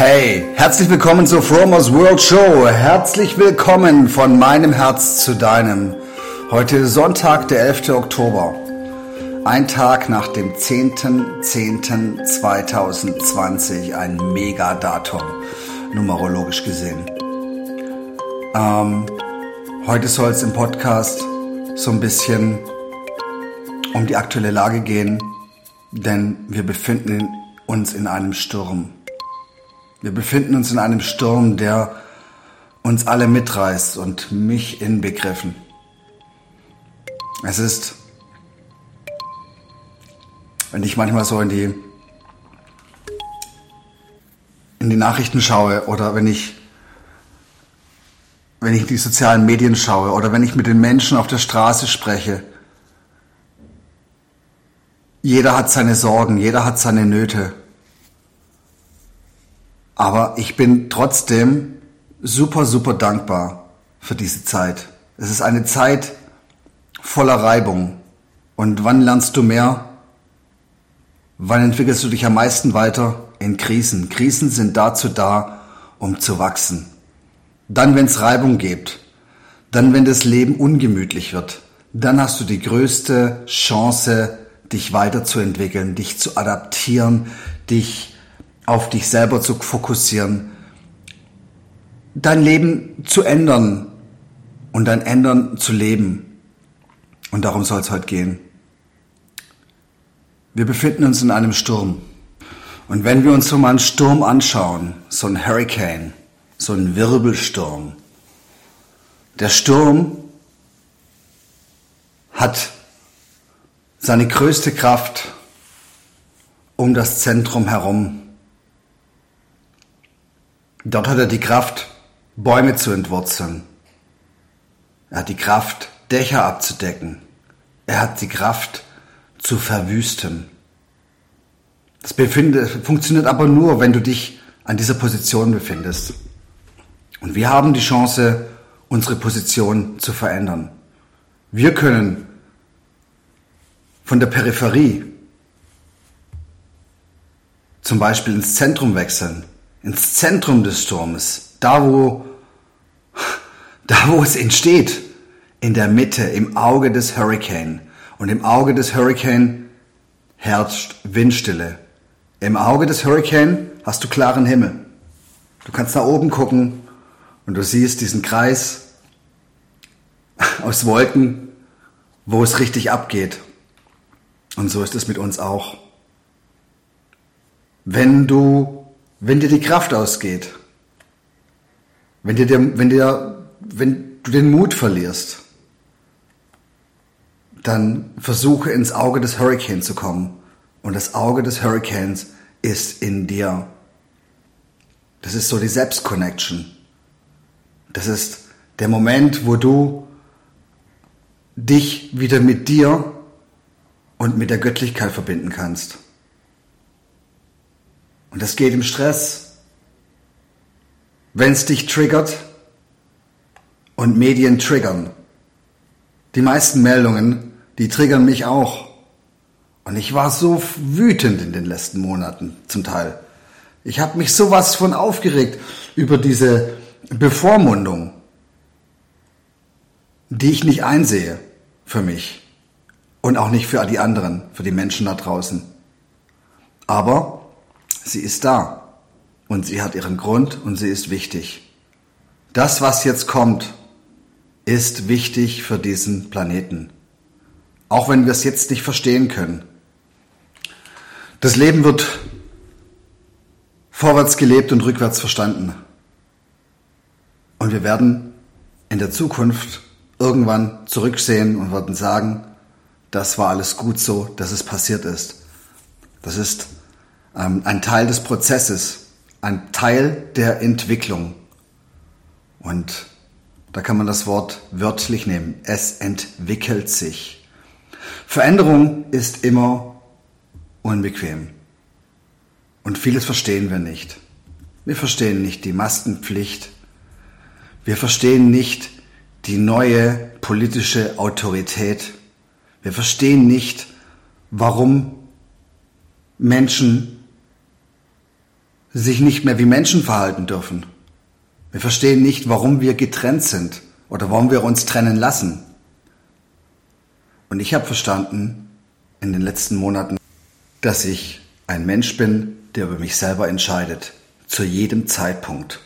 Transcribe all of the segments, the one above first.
Hey, herzlich willkommen zur Fromers World Show. Herzlich willkommen von meinem Herz zu deinem. Heute Sonntag, der 11. Oktober. Ein Tag nach dem 10.10.2020. Ein Megadatum, numerologisch gesehen. Ähm, heute soll es im Podcast so ein bisschen um die aktuelle Lage gehen, denn wir befinden uns in einem Sturm. Wir befinden uns in einem Sturm, der uns alle mitreißt und mich inbegriffen. Es ist, wenn ich manchmal so in die, in die Nachrichten schaue oder wenn ich, wenn ich in die sozialen Medien schaue oder wenn ich mit den Menschen auf der Straße spreche, jeder hat seine Sorgen, jeder hat seine Nöte. Aber ich bin trotzdem super, super dankbar für diese Zeit. Es ist eine Zeit voller Reibung. Und wann lernst du mehr? Wann entwickelst du dich am meisten weiter? In Krisen. Krisen sind dazu da, um zu wachsen. Dann, wenn es Reibung gibt. Dann, wenn das Leben ungemütlich wird. Dann hast du die größte Chance, dich weiterzuentwickeln, dich zu adaptieren, dich auf dich selber zu fokussieren, dein Leben zu ändern und dein Ändern zu leben. Und darum soll es heute gehen. Wir befinden uns in einem Sturm. Und wenn wir uns so mal einen Sturm anschauen, so ein Hurricane, so ein Wirbelsturm, der Sturm hat seine größte Kraft um das Zentrum herum. Dort hat er die Kraft, Bäume zu entwurzeln. Er hat die Kraft, Dächer abzudecken. Er hat die Kraft, zu verwüsten. Das befindet, funktioniert aber nur, wenn du dich an dieser Position befindest. Und wir haben die Chance, unsere Position zu verändern. Wir können von der Peripherie zum Beispiel ins Zentrum wechseln ins Zentrum des Sturmes, da wo, da wo es entsteht, in der Mitte, im Auge des Hurricane. Und im Auge des Hurricane herrscht Windstille. Im Auge des Hurricane hast du klaren Himmel. Du kannst nach oben gucken und du siehst diesen Kreis aus Wolken, wo es richtig abgeht. Und so ist es mit uns auch. Wenn du wenn dir die Kraft ausgeht, wenn dir, wenn dir, wenn du den Mut verlierst, dann versuche ins Auge des Hurricanes zu kommen. Und das Auge des Hurricanes ist in dir. Das ist so die Selbstconnection. Das ist der Moment, wo du dich wieder mit dir und mit der Göttlichkeit verbinden kannst. Und das geht im Stress. Wenn es dich triggert und Medien triggern. Die meisten Meldungen, die triggern mich auch. Und ich war so wütend in den letzten Monaten zum Teil. Ich habe mich sowas von aufgeregt über diese Bevormundung, die ich nicht einsehe für mich und auch nicht für die anderen, für die Menschen da draußen. Aber Sie ist da und sie hat ihren Grund und sie ist wichtig. Das, was jetzt kommt, ist wichtig für diesen Planeten. Auch wenn wir es jetzt nicht verstehen können. Das Leben wird vorwärts gelebt und rückwärts verstanden. Und wir werden in der Zukunft irgendwann zurücksehen und werden sagen, das war alles gut so, dass es passiert ist. Das ist ein Teil des Prozesses, ein Teil der Entwicklung. Und da kann man das Wort wörtlich nehmen. Es entwickelt sich. Veränderung ist immer unbequem. Und vieles verstehen wir nicht. Wir verstehen nicht die Maskenpflicht. Wir verstehen nicht die neue politische Autorität. Wir verstehen nicht, warum Menschen sich nicht mehr wie Menschen verhalten dürfen. Wir verstehen nicht, warum wir getrennt sind oder warum wir uns trennen lassen. Und ich habe verstanden in den letzten Monaten, dass ich ein Mensch bin, der über mich selber entscheidet, zu jedem Zeitpunkt.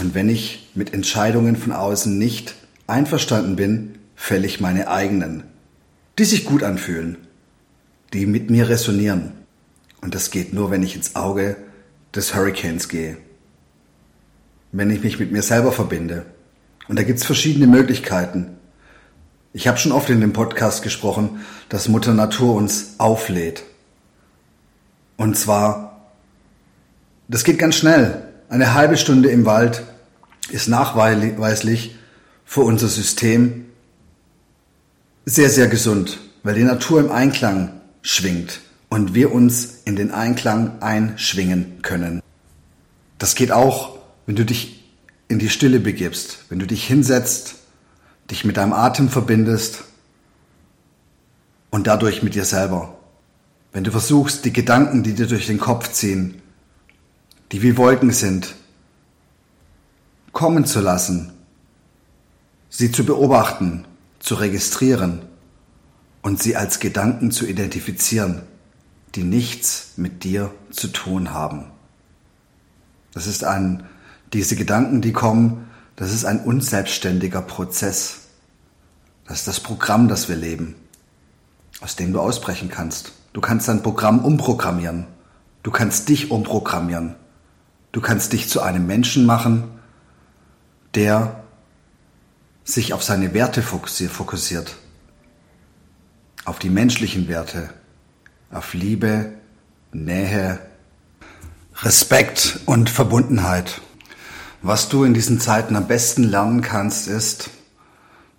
Und wenn ich mit Entscheidungen von außen nicht einverstanden bin, fälle ich meine eigenen, die sich gut anfühlen, die mit mir resonieren. Und das geht nur, wenn ich ins Auge des Hurricanes gehe. Wenn ich mich mit mir selber verbinde. Und da gibt's verschiedene Möglichkeiten. Ich habe schon oft in dem Podcast gesprochen, dass Mutter Natur uns auflädt. Und zwar, das geht ganz schnell. Eine halbe Stunde im Wald ist nachweislich für unser System sehr, sehr gesund, weil die Natur im Einklang schwingt und wir uns in den Einklang einschwingen können. Das geht auch, wenn du dich in die Stille begibst, wenn du dich hinsetzt, dich mit deinem Atem verbindest und dadurch mit dir selber. Wenn du versuchst, die Gedanken, die dir durch den Kopf ziehen, die wie Wolken sind, kommen zu lassen, sie zu beobachten, zu registrieren und sie als Gedanken zu identifizieren, die nichts mit dir zu tun haben. Das ist ein, diese Gedanken, die kommen, das ist ein unselbstständiger Prozess. Das ist das Programm, das wir leben, aus dem du ausbrechen kannst. Du kannst dein Programm umprogrammieren. Du kannst dich umprogrammieren. Du kannst dich zu einem Menschen machen, der sich auf seine Werte fokussiert, auf die menschlichen Werte, auf Liebe, Nähe, Respekt und Verbundenheit. Was du in diesen Zeiten am besten lernen kannst, ist,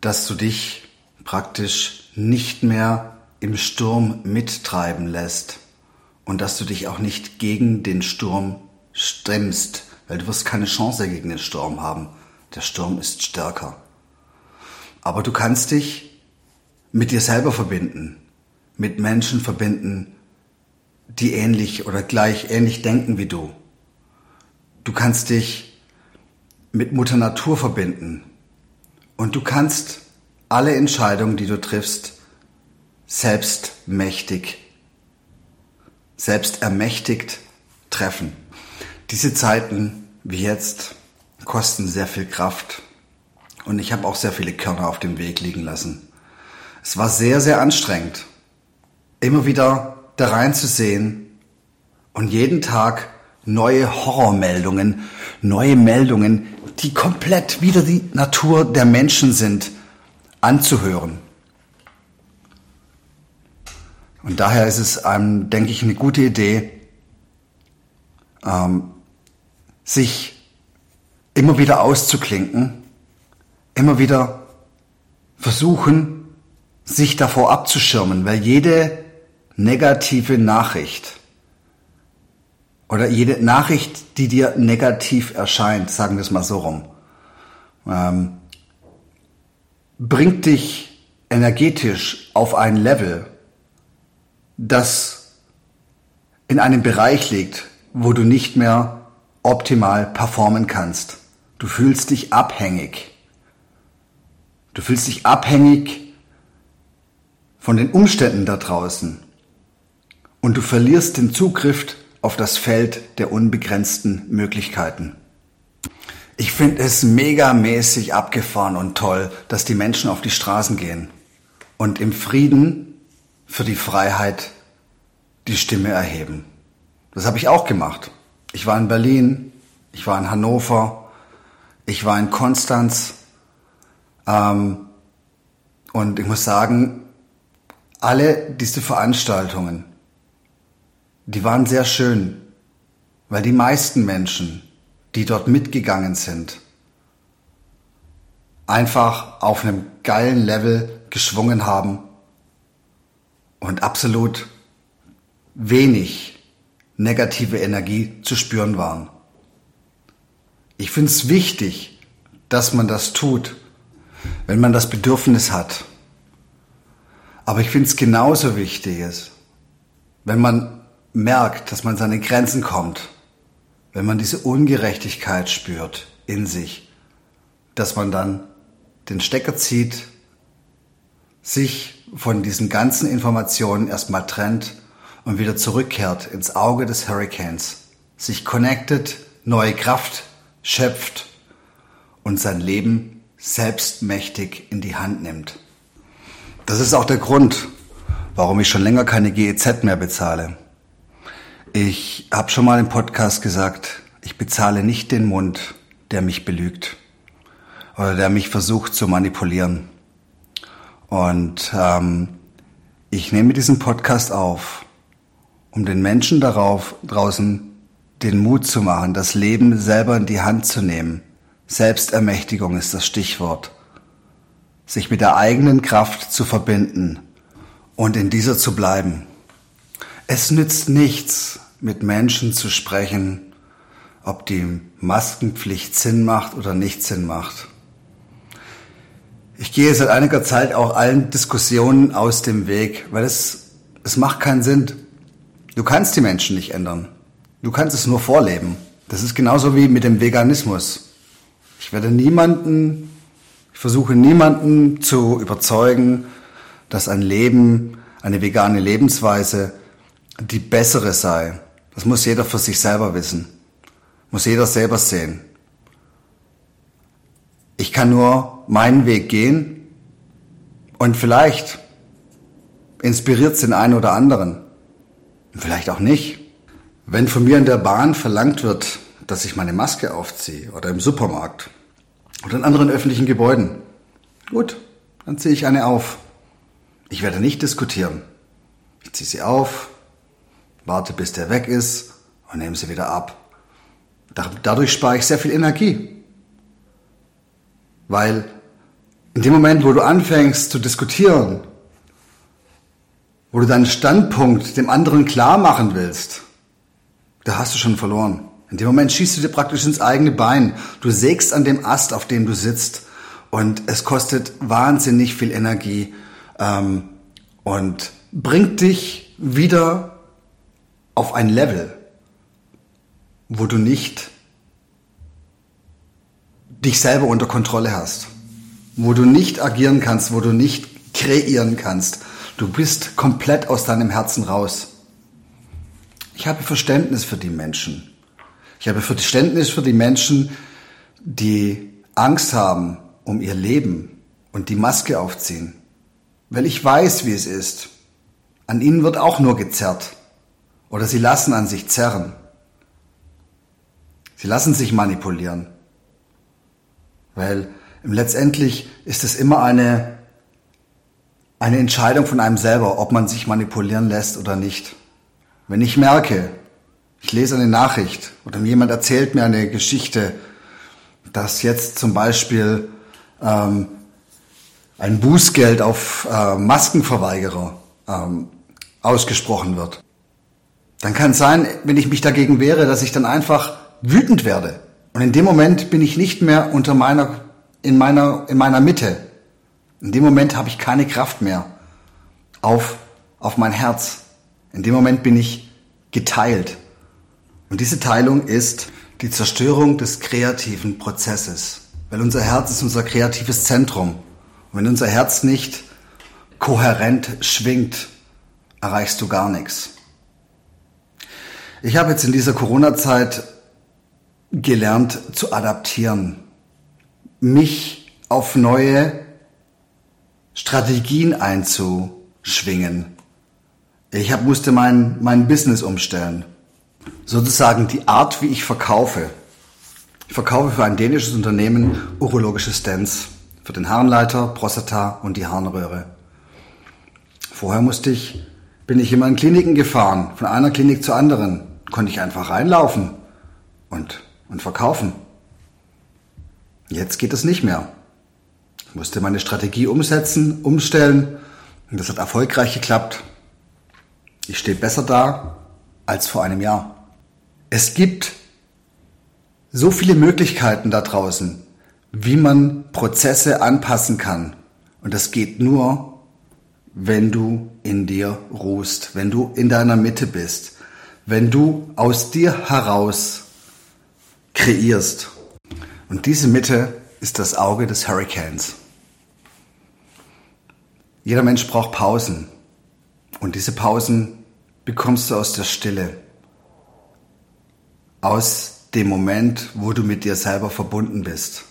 dass du dich praktisch nicht mehr im Sturm mittreiben lässt und dass du dich auch nicht gegen den Sturm stemmst, weil du wirst keine Chance gegen den Sturm haben. Der Sturm ist stärker. Aber du kannst dich mit dir selber verbinden, mit Menschen verbinden, die ähnlich oder gleich ähnlich denken wie du. Du kannst dich mit Mutter Natur verbinden und du kannst alle Entscheidungen, die du triffst, selbstmächtig, selbst ermächtigt treffen. Diese Zeiten wie jetzt kosten sehr viel Kraft und ich habe auch sehr viele Körner auf dem Weg liegen lassen. Es war sehr, sehr anstrengend, immer wieder da reinzusehen und jeden Tag neue Horrormeldungen, neue Meldungen, die komplett wieder die Natur der Menschen sind, anzuhören. Und daher ist es, ähm, denke ich, eine gute Idee, ähm, sich immer wieder auszuklinken, immer wieder versuchen, sich davor abzuschirmen, weil jede negative Nachricht oder jede Nachricht, die dir negativ erscheint, sagen wir es mal so rum, ähm, bringt dich energetisch auf ein Level, das in einem Bereich liegt, wo du nicht mehr optimal performen kannst. Du fühlst dich abhängig. Du fühlst dich abhängig von den Umständen da draußen. Und du verlierst den Zugriff auf das Feld der unbegrenzten Möglichkeiten. Ich finde es megamäßig abgefahren und toll, dass die Menschen auf die Straßen gehen und im Frieden für die Freiheit die Stimme erheben. Das habe ich auch gemacht. Ich war in Berlin, ich war in Hannover, ich war in Konstanz ähm, und ich muss sagen, alle diese Veranstaltungen, die waren sehr schön, weil die meisten Menschen, die dort mitgegangen sind, einfach auf einem geilen Level geschwungen haben und absolut wenig negative Energie zu spüren waren. Ich finde es wichtig, dass man das tut, wenn man das Bedürfnis hat. Aber ich finde es genauso wichtig, wenn man merkt, dass man seine Grenzen kommt, wenn man diese Ungerechtigkeit spürt in sich, dass man dann den Stecker zieht, sich von diesen ganzen Informationen erstmal trennt und wieder zurückkehrt ins Auge des Hurricanes, sich connected, neue Kraft schöpft und sein Leben selbstmächtig in die Hand nimmt. Das ist auch der Grund, warum ich schon länger keine GEZ mehr bezahle. Ich habe schon mal im Podcast gesagt, ich bezahle nicht den Mund, der mich belügt oder der mich versucht zu manipulieren. Und ähm, ich nehme diesen Podcast auf, um den Menschen darauf draußen den Mut zu machen, das Leben selber in die Hand zu nehmen. Selbstermächtigung ist das Stichwort. Sich mit der eigenen Kraft zu verbinden und in dieser zu bleiben. Es nützt nichts, mit Menschen zu sprechen, ob die Maskenpflicht Sinn macht oder nicht Sinn macht. Ich gehe seit einiger Zeit auch allen Diskussionen aus dem Weg, weil es, es macht keinen Sinn. Du kannst die Menschen nicht ändern. Du kannst es nur vorleben. Das ist genauso wie mit dem Veganismus. Ich werde niemanden, ich versuche niemanden zu überzeugen, dass ein Leben, eine vegane Lebensweise die bessere sei. Das muss jeder für sich selber wissen. Muss jeder selber sehen. Ich kann nur meinen Weg gehen und vielleicht inspiriert es den einen oder anderen. Vielleicht auch nicht. Wenn von mir in der Bahn verlangt wird, dass ich meine Maske aufziehe oder im Supermarkt oder in anderen öffentlichen Gebäuden, gut, dann ziehe ich eine auf. Ich werde nicht diskutieren. Ich ziehe sie auf, warte bis der weg ist und nehme sie wieder ab. Dadurch spare ich sehr viel Energie. Weil in dem Moment, wo du anfängst zu diskutieren, wo du deinen Standpunkt dem anderen klar machen willst, da hast du schon verloren. In dem Moment schießt du dir praktisch ins eigene Bein. Du sägst an dem Ast, auf dem du sitzt. Und es kostet wahnsinnig viel Energie ähm, und bringt dich wieder auf ein Level, wo du nicht dich selber unter Kontrolle hast, wo du nicht agieren kannst, wo du nicht kreieren kannst. Du bist komplett aus deinem Herzen raus. Ich habe Verständnis für die Menschen. Ich habe Verständnis für die Menschen, die Angst haben um ihr Leben und die Maske aufziehen. Weil ich weiß, wie es ist. An ihnen wird auch nur gezerrt. Oder sie lassen an sich zerren. Sie lassen sich manipulieren. Weil letztendlich ist es immer eine, eine Entscheidung von einem selber, ob man sich manipulieren lässt oder nicht. Wenn ich merke, ich lese eine Nachricht oder jemand erzählt mir eine Geschichte, dass jetzt zum Beispiel ähm, ein Bußgeld auf äh, Maskenverweigerer ähm, ausgesprochen wird, dann kann es sein, wenn ich mich dagegen wehre, dass ich dann einfach wütend werde. Und in dem Moment bin ich nicht mehr unter meiner, in meiner, in meiner Mitte. In dem Moment habe ich keine Kraft mehr auf, auf mein Herz. In dem Moment bin ich geteilt. Und diese Teilung ist die Zerstörung des kreativen Prozesses. Weil unser Herz ist unser kreatives Zentrum. Und wenn unser Herz nicht kohärent schwingt, erreichst du gar nichts. Ich habe jetzt in dieser Corona-Zeit gelernt zu adaptieren, mich auf neue Strategien einzuschwingen. Ich hab, musste mein, mein Business umstellen. Sozusagen die Art, wie ich verkaufe. Ich verkaufe für ein dänisches Unternehmen urologische Stents. Für den Harnleiter, Prostata und die Harnröhre. Vorher musste ich, bin ich immer in Kliniken gefahren, von einer Klinik zur anderen. Konnte ich einfach reinlaufen und, und verkaufen. Jetzt geht es nicht mehr. Ich musste meine Strategie umsetzen, umstellen und das hat erfolgreich geklappt. Ich stehe besser da als vor einem Jahr. Es gibt so viele Möglichkeiten da draußen, wie man Prozesse anpassen kann. Und das geht nur, wenn du in dir ruhst, wenn du in deiner Mitte bist, wenn du aus dir heraus kreierst. Und diese Mitte ist das Auge des Hurricanes. Jeder Mensch braucht Pausen. Und diese Pausen bekommst du aus der Stille. Aus dem Moment, wo du mit dir selber verbunden bist.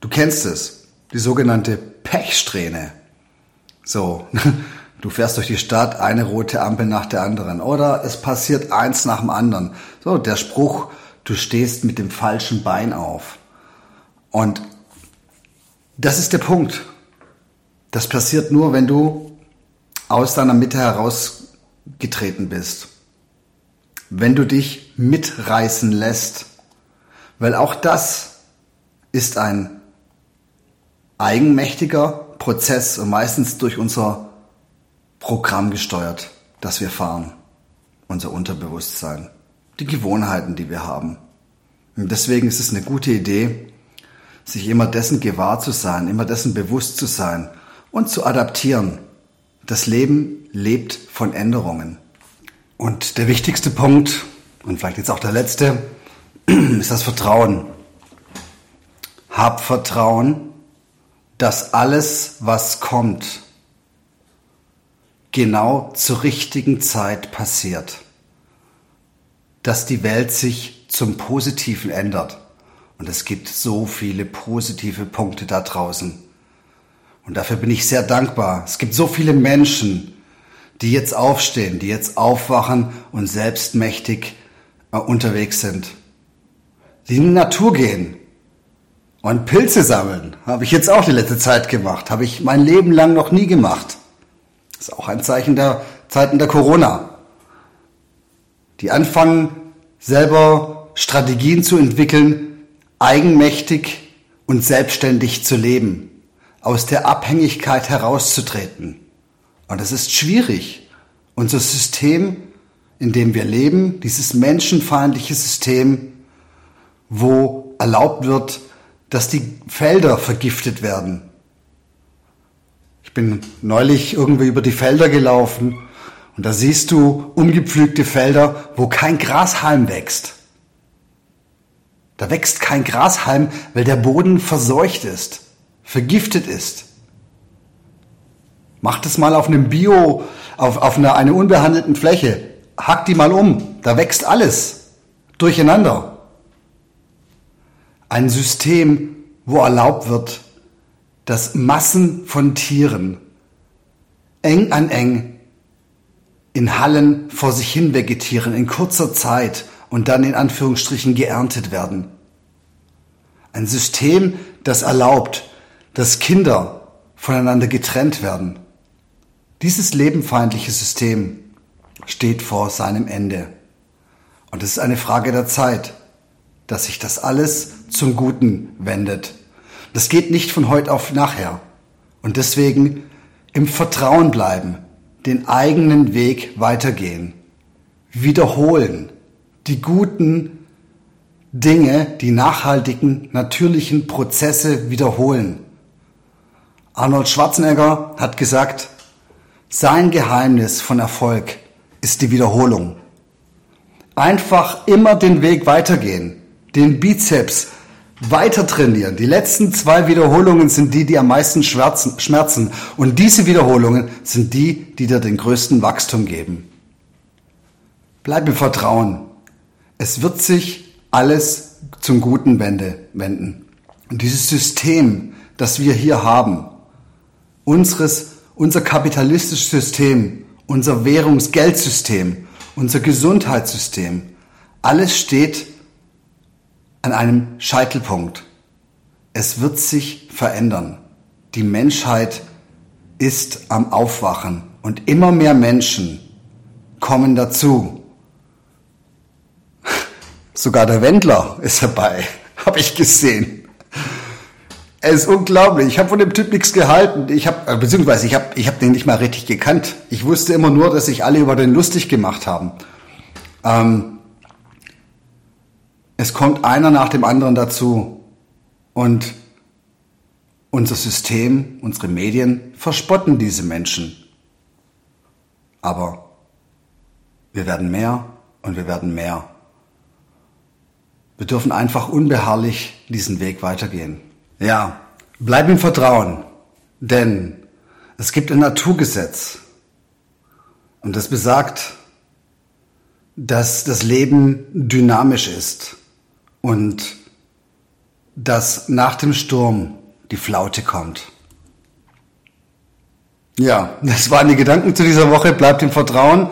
Du kennst es, die sogenannte Pechsträhne. So, du fährst durch die Stadt, eine rote Ampel nach der anderen. Oder es passiert eins nach dem anderen. So, der Spruch, du stehst mit dem falschen Bein auf. Und das ist der Punkt. Das passiert nur, wenn du aus deiner Mitte herausgetreten bist. Wenn du dich mitreißen lässt. Weil auch das ist ein eigenmächtiger Prozess und meistens durch unser Programm gesteuert, das wir fahren. Unser Unterbewusstsein. Die Gewohnheiten, die wir haben. Und deswegen ist es eine gute Idee, sich immer dessen gewahr zu sein, immer dessen bewusst zu sein und zu adaptieren. Das Leben lebt von Änderungen. Und der wichtigste Punkt, und vielleicht jetzt auch der letzte, ist das Vertrauen. Hab Vertrauen, dass alles, was kommt, genau zur richtigen Zeit passiert. Dass die Welt sich zum Positiven ändert. Und es gibt so viele positive Punkte da draußen. Und dafür bin ich sehr dankbar. Es gibt so viele Menschen, die jetzt aufstehen, die jetzt aufwachen und selbstmächtig äh, unterwegs sind. Die in die Natur gehen und Pilze sammeln. Habe ich jetzt auch die letzte Zeit gemacht. Habe ich mein Leben lang noch nie gemacht. Das ist auch ein Zeichen der Zeiten der Corona. Die anfangen, selber Strategien zu entwickeln, eigenmächtig und selbstständig zu leben aus der Abhängigkeit herauszutreten. Und es ist schwierig. Unser System, in dem wir leben, dieses menschenfeindliche System, wo erlaubt wird, dass die Felder vergiftet werden. Ich bin neulich irgendwie über die Felder gelaufen und da siehst du umgepflügte Felder, wo kein Grashalm wächst. Da wächst kein Grashalm, weil der Boden verseucht ist vergiftet ist. Mach das mal auf einem Bio, auf, auf einer, einer unbehandelten Fläche. Hack die mal um. Da wächst alles durcheinander. Ein System, wo erlaubt wird, dass Massen von Tieren eng an eng in Hallen vor sich hin vegetieren in kurzer Zeit und dann in Anführungsstrichen geerntet werden. Ein System, das erlaubt, dass Kinder voneinander getrennt werden. Dieses lebenfeindliche System steht vor seinem Ende. Und es ist eine Frage der Zeit, dass sich das alles zum Guten wendet. Das geht nicht von heute auf nachher. Und deswegen im Vertrauen bleiben, den eigenen Weg weitergehen, wiederholen, die guten Dinge, die nachhaltigen, natürlichen Prozesse wiederholen Arnold Schwarzenegger hat gesagt, sein Geheimnis von Erfolg ist die Wiederholung. Einfach immer den Weg weitergehen, den Bizeps weiter trainieren. Die letzten zwei Wiederholungen sind die, die am meisten schmerzen. Und diese Wiederholungen sind die, die dir den größten Wachstum geben. Bleib im Vertrauen. Es wird sich alles zum Guten wenden. Und dieses System, das wir hier haben, unseres, unser kapitalistisches System, unser Währungsgeldsystem, unser Gesundheitssystem, alles steht an einem Scheitelpunkt. Es wird sich verändern. Die Menschheit ist am Aufwachen und immer mehr Menschen kommen dazu. Sogar der Wendler ist dabei, habe ich gesehen. Es ist unglaublich. Ich habe von dem Typ nichts gehalten. Ich habe, äh, beziehungsweise ich habe, ich habe den nicht mal richtig gekannt. Ich wusste immer nur, dass sich alle über den lustig gemacht haben. Ähm, es kommt einer nach dem anderen dazu und unser System, unsere Medien verspotten diese Menschen. Aber wir werden mehr und wir werden mehr. Wir dürfen einfach unbeharrlich diesen Weg weitergehen. Ja, bleib im Vertrauen, denn es gibt ein Naturgesetz und das besagt, dass das Leben dynamisch ist und dass nach dem Sturm die Flaute kommt. Ja, das waren die Gedanken zu dieser Woche. Bleibt im Vertrauen.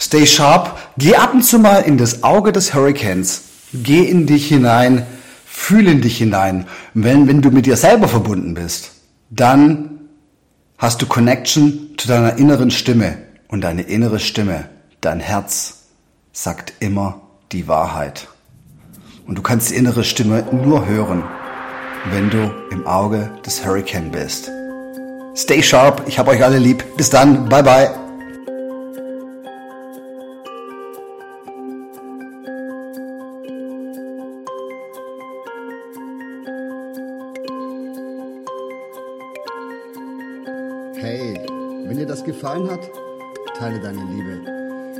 Stay sharp. Geh ab und zu mal in das Auge des Hurricanes. Geh in dich hinein. Fühl in dich hinein. Wenn, wenn du mit dir selber verbunden bist, dann hast du Connection zu deiner inneren Stimme. Und deine innere Stimme, dein Herz, sagt immer die Wahrheit. Und du kannst die innere Stimme nur hören, wenn du im Auge des Hurricane bist. Stay sharp, ich hab euch alle lieb. Bis dann, bye bye. Hey, wenn dir das gefallen hat, teile deine Liebe.